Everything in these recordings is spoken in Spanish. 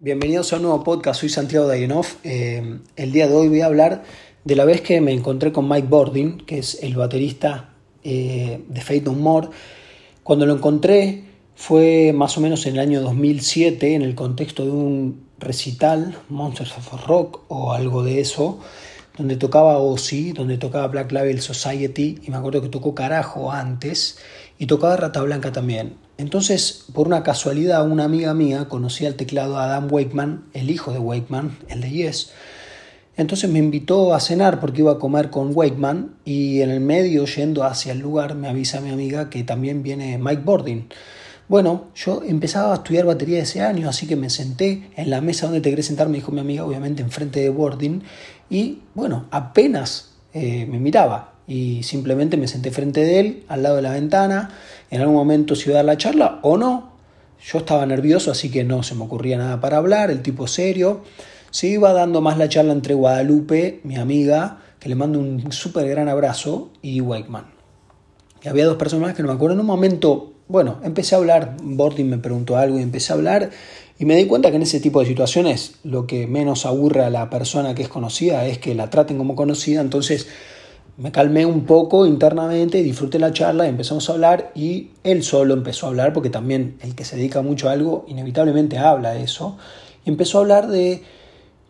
Bienvenidos a un nuevo podcast, soy Santiago Dayenov. Eh, el día de hoy voy a hablar de la vez que me encontré con Mike Bordin, que es el baterista eh, de Fate No More. Cuando lo encontré fue más o menos en el año 2007, en el contexto de un recital, Monsters of Rock o algo de eso, donde tocaba Ozzy, donde tocaba Black Label Society, y me acuerdo que tocó Carajo antes, y tocaba Rata Blanca también. Entonces, por una casualidad, una amiga mía conocía el teclado a Adam Wakeman, el hijo de Wakeman, el de Yes. Entonces me invitó a cenar porque iba a comer con Wakeman y en el medio, yendo hacia el lugar, me avisa mi amiga que también viene Mike Bordin. Bueno, yo empezaba a estudiar batería ese año, así que me senté en la mesa donde te querés sentar, me dijo mi amiga, obviamente enfrente de Bordin, y bueno, apenas eh, me miraba y simplemente me senté frente de él, al lado de la ventana, en algún momento si iba a dar la charla o no. Yo estaba nervioso, así que no se me ocurría nada para hablar, el tipo serio. Se iba dando más la charla entre Guadalupe, mi amiga, que le mando un súper gran abrazo, y Wakeman. Y había dos personas más que no me acuerdo. En un momento, bueno, empecé a hablar, Bordin me preguntó algo y empecé a hablar, y me di cuenta que en ese tipo de situaciones lo que menos aburre a la persona que es conocida es que la traten como conocida, entonces me calmé un poco internamente, disfruté la charla, empezamos a hablar y él solo empezó a hablar, porque también el que se dedica mucho a algo inevitablemente habla de eso, y empezó a hablar de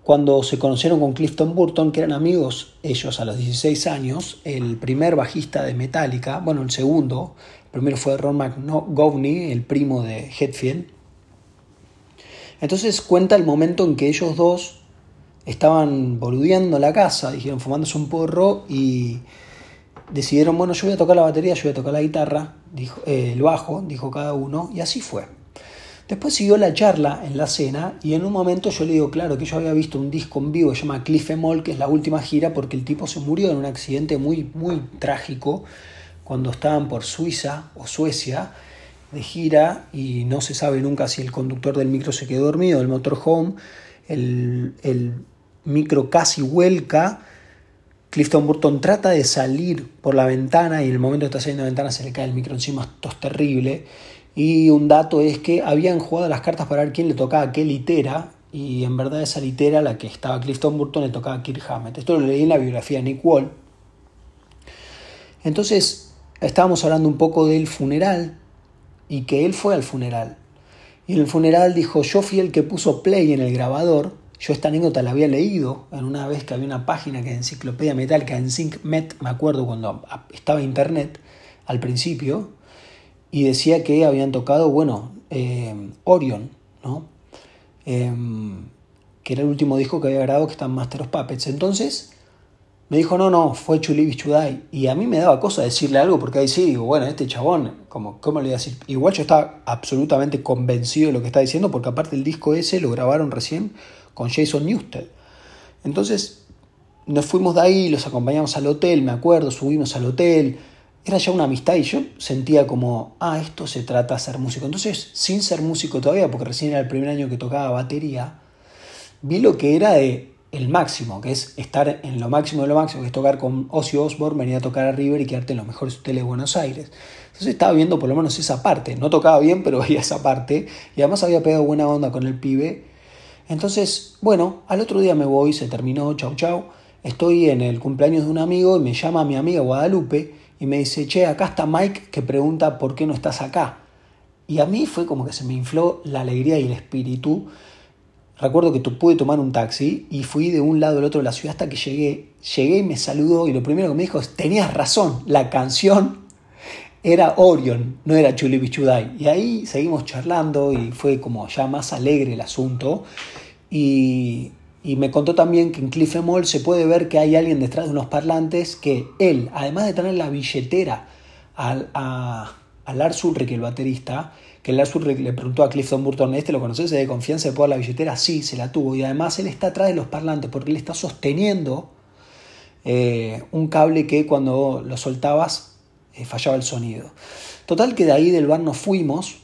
cuando se conocieron con Clifton Burton, que eran amigos ellos a los 16 años, el primer bajista de Metallica, bueno, el segundo, el primero fue Ron McGovney, el primo de Hetfield. Entonces cuenta el momento en que ellos dos estaban boludeando la casa, dijeron fumándose un porro y decidieron, bueno, yo voy a tocar la batería, yo voy a tocar la guitarra, dijo, eh, el bajo, dijo cada uno, y así fue. Después siguió la charla en la cena y en un momento yo le digo, claro, que yo había visto un disco en vivo que se llama Cliff Emol, que es la última gira, porque el tipo se murió en un accidente muy, muy trágico cuando estaban por Suiza o Suecia de gira y no se sabe nunca si el conductor del micro se quedó dormido, el motorhome, el, el micro casi vuelca. Clifton Burton trata de salir por la ventana y en el momento que está saliendo de la ventana se le cae el micro encima, esto es terrible. Y un dato es que habían jugado las cartas para ver quién le tocaba qué litera y en verdad esa litera, la que estaba Clifton Burton, le tocaba a Kirk Hammett. Esto lo leí en la biografía de Nick Wall. Entonces estábamos hablando un poco del funeral y que él fue al funeral. Y en el funeral dijo, yo fui el que puso play en el grabador yo esta anécdota la había leído en una vez que había una página que Enciclopedia Metálica en SyncMet, me acuerdo cuando estaba internet al principio, y decía que habían tocado, bueno, eh, Orion, ¿no? Em, que era el último disco que había grabado que está en Master of Puppets. Entonces me dijo, no, no, fue Chulibi Chudai. Y a mí me daba cosa decirle algo porque ahí sí digo, bueno, este chabón, como, ¿cómo le voy a decir? Igual yo estaba absolutamente convencido de lo que está diciendo porque aparte el disco ese lo grabaron recién con Jason Newsted. Entonces nos fuimos de ahí, los acompañamos al hotel, me acuerdo, subimos al hotel. Era ya una amistad y yo sentía como, ah, esto se trata de ser músico. Entonces, sin ser músico todavía, porque recién era el primer año que tocaba batería, vi lo que era de el máximo, que es estar en lo máximo de lo máximo, que es tocar con Ozzy Osbourne, venir a tocar a River y quedarte en los mejores hoteles de Buenos Aires. Entonces estaba viendo por lo menos esa parte. No tocaba bien, pero veía esa parte. Y además había pegado buena onda con el pibe entonces, bueno, al otro día me voy, se terminó, chau chau. Estoy en el cumpleaños de un amigo y me llama mi amiga Guadalupe y me dice, che, acá está Mike que pregunta por qué no estás acá. Y a mí fue como que se me infló la alegría y el espíritu. Recuerdo que pude tomar un taxi y fui de un lado al otro de la ciudad hasta que llegué. Llegué y me saludó y lo primero que me dijo es, tenías razón, la canción era Orion, no era Chuli Bichudai. Y ahí seguimos charlando y fue como ya más alegre el asunto. Y, me contó también que en Cliff Mall se puede ver que hay alguien detrás de unos parlantes que él, además de tener la billetera al, a, Lars Ulrich, el baterista, que Lars Ulrich le preguntó a Clifton Burton, ¿este lo conoces? ¿Se de confianza de poder la billetera? Sí, se la tuvo. Y además él está atrás de los parlantes porque él está sosteniendo eh, un cable que cuando lo soltabas eh, fallaba el sonido. Total que de ahí del bar nos fuimos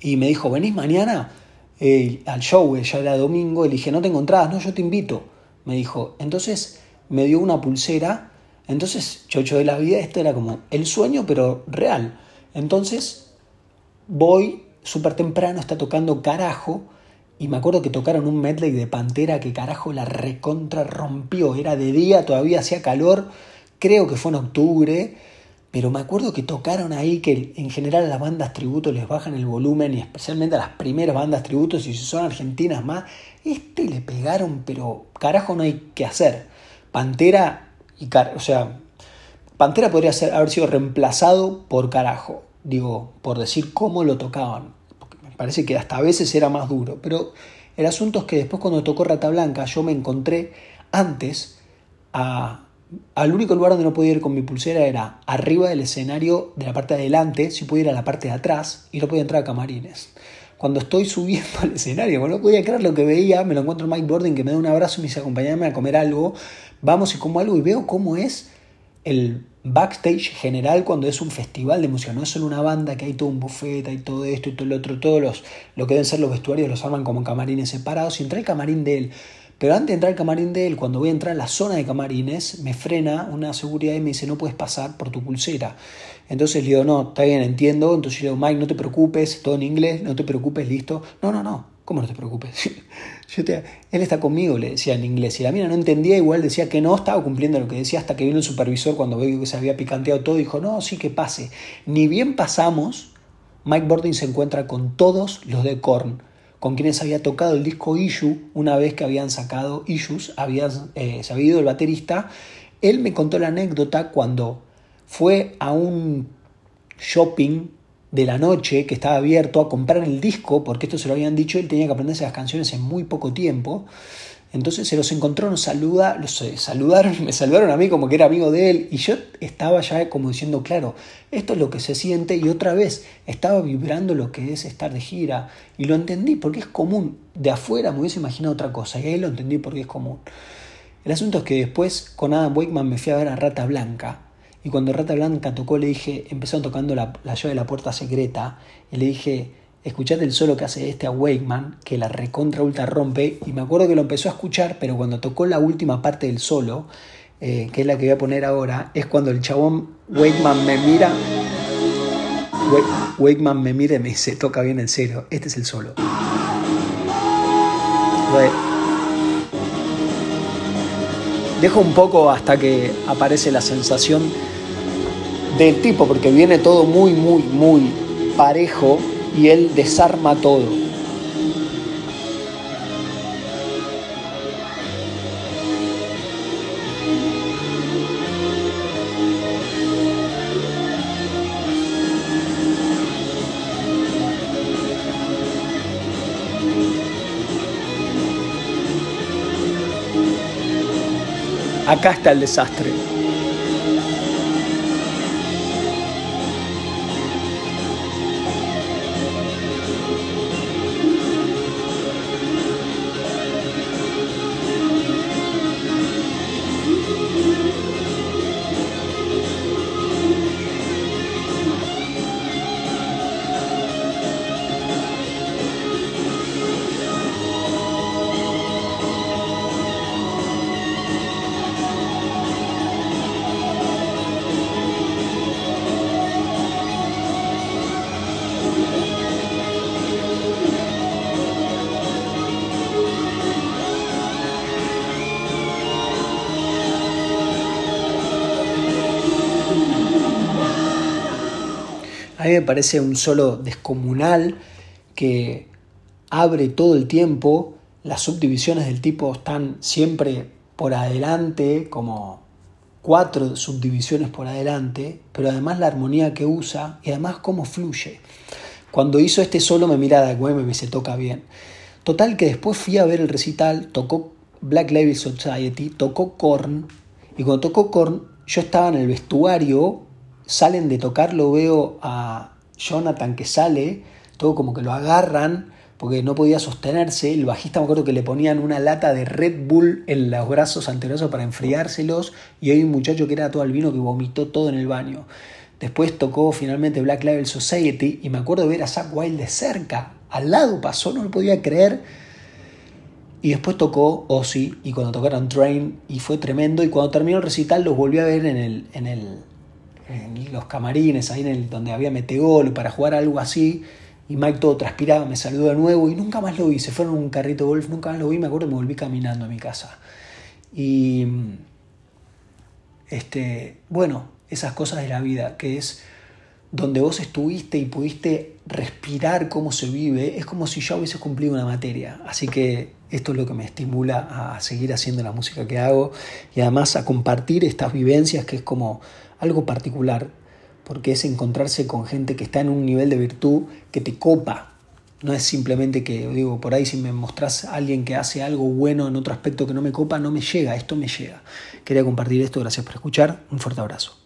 y me dijo, ¿venís mañana eh, al show? Ya era domingo y le dije, no tengo entradas, no, yo te invito. Me dijo, entonces me dio una pulsera, entonces chocho de la vida, esto era como el sueño pero real. Entonces voy súper temprano, está tocando carajo y me acuerdo que tocaron un medley de Pantera que carajo la recontra rompió. Era de día, todavía hacía calor, creo que fue en octubre, pero me acuerdo que tocaron ahí que en general a las bandas tributo les bajan el volumen y especialmente a las primeras bandas tributos y si son argentinas más, este le pegaron, pero carajo no hay que hacer. Pantera y o sea, Pantera podría ser, haber sido reemplazado por carajo, digo, por decir cómo lo tocaban parece que hasta a veces era más duro. Pero el asunto es que después cuando tocó Rata Blanca yo me encontré antes a, al único lugar donde no podía ir con mi pulsera era arriba del escenario de la parte de adelante, si ir a la parte de atrás y no podía entrar a camarines. Cuando estoy subiendo al escenario, no podía creer lo que veía, me lo encuentro Mike Borden que me da un abrazo y me dice acompañarme a comer algo, vamos y como algo y veo cómo es el backstage general cuando es un festival de música, no es solo una banda que hay todo un buffet, hay todo esto y todo lo otro, todos los, lo que deben ser los vestuarios los arman como camarines separados y entra el camarín de él. Pero antes de entrar al camarín de él, cuando voy a entrar a la zona de camarines, me frena una seguridad y me dice, no puedes pasar por tu pulsera. Entonces le digo, no, está bien, entiendo. Entonces yo le digo, Mike, no te preocupes, todo en inglés, no te preocupes, listo. No, no, no, ¿cómo no te preocupes? él está conmigo, le decía en inglés. Y la mina no entendía, igual decía que no, estaba cumpliendo lo que decía hasta que vino el supervisor cuando vio que se había picanteado todo, dijo, no, sí que pase. Ni bien pasamos, Mike Bordin se encuentra con todos los de Korn, con quienes había tocado el disco Issue una vez que habían sacado Issues, había, eh, se había ido el baterista. Él me contó la anécdota cuando fue a un shopping de la noche que estaba abierto a comprar el disco, porque esto se lo habían dicho, él tenía que aprenderse las canciones en muy poco tiempo. Entonces se los encontró, nos saluda, los eh, saludaron, me saludaron a mí como que era amigo de él y yo estaba ya como diciendo, claro, esto es lo que se siente y otra vez estaba vibrando lo que es estar de gira y lo entendí porque es común. De afuera me hubiese imaginado otra cosa y ahí lo entendí porque es común. El asunto es que después con Adam Wakeman me fui a ver a Rata Blanca y cuando Rata Blanca tocó, le dije, empezaron tocando la, la llave de la puerta secreta, y le dije, escuchate el solo que hace este a Wakeman, que la recontra ultra rompe, y me acuerdo que lo empezó a escuchar, pero cuando tocó la última parte del solo, eh, que es la que voy a poner ahora, es cuando el chabón Wakeman me mira, Wakeman me mira y me dice, toca bien el cero, este es el solo. Dejo un poco hasta que aparece la sensación del tipo, porque viene todo muy, muy, muy parejo y él desarma todo. Acá está el desastre. Me parece un solo descomunal que abre todo el tiempo, las subdivisiones del tipo están siempre por adelante, como cuatro subdivisiones por adelante, pero además la armonía que usa y además cómo fluye. Cuando hizo este solo me miraba de me se toca bien. Total que después fui a ver el recital, tocó Black Label Society, tocó Korn, y cuando tocó Korn yo estaba en el vestuario salen de tocar, lo veo a Jonathan que sale, todo como que lo agarran porque no podía sostenerse. El bajista me acuerdo que le ponían una lata de Red Bull en los brazos anteriores para enfriárselos y hay un muchacho que era todo albino que vomitó todo en el baño. Después tocó finalmente Black Label Society y me acuerdo ver a Zack Wild de cerca. Al lado pasó, no lo podía creer. Y después tocó Ozzy y cuando tocaron Train y fue tremendo. Y cuando terminó el recital los volví a ver en el, en el, en los camarines, ahí en el, donde había metegol, para jugar algo así. Y Mike todo transpirado, me saludó de nuevo y nunca más lo vi. Se fueron en un carrito de golf, nunca más lo vi. Me acuerdo que me volví caminando a mi casa. Y este, bueno, esas cosas de la vida, que es donde vos estuviste y pudiste respirar cómo se vive, es como si ya hubiese cumplido una materia. Así que esto es lo que me estimula a seguir haciendo la música que hago y además a compartir estas vivencias que es como algo particular, porque es encontrarse con gente que está en un nivel de virtud que te copa. No es simplemente que, digo, por ahí si me mostrás alguien que hace algo bueno en otro aspecto que no me copa, no me llega, esto me llega. Quería compartir esto, gracias por escuchar, un fuerte abrazo.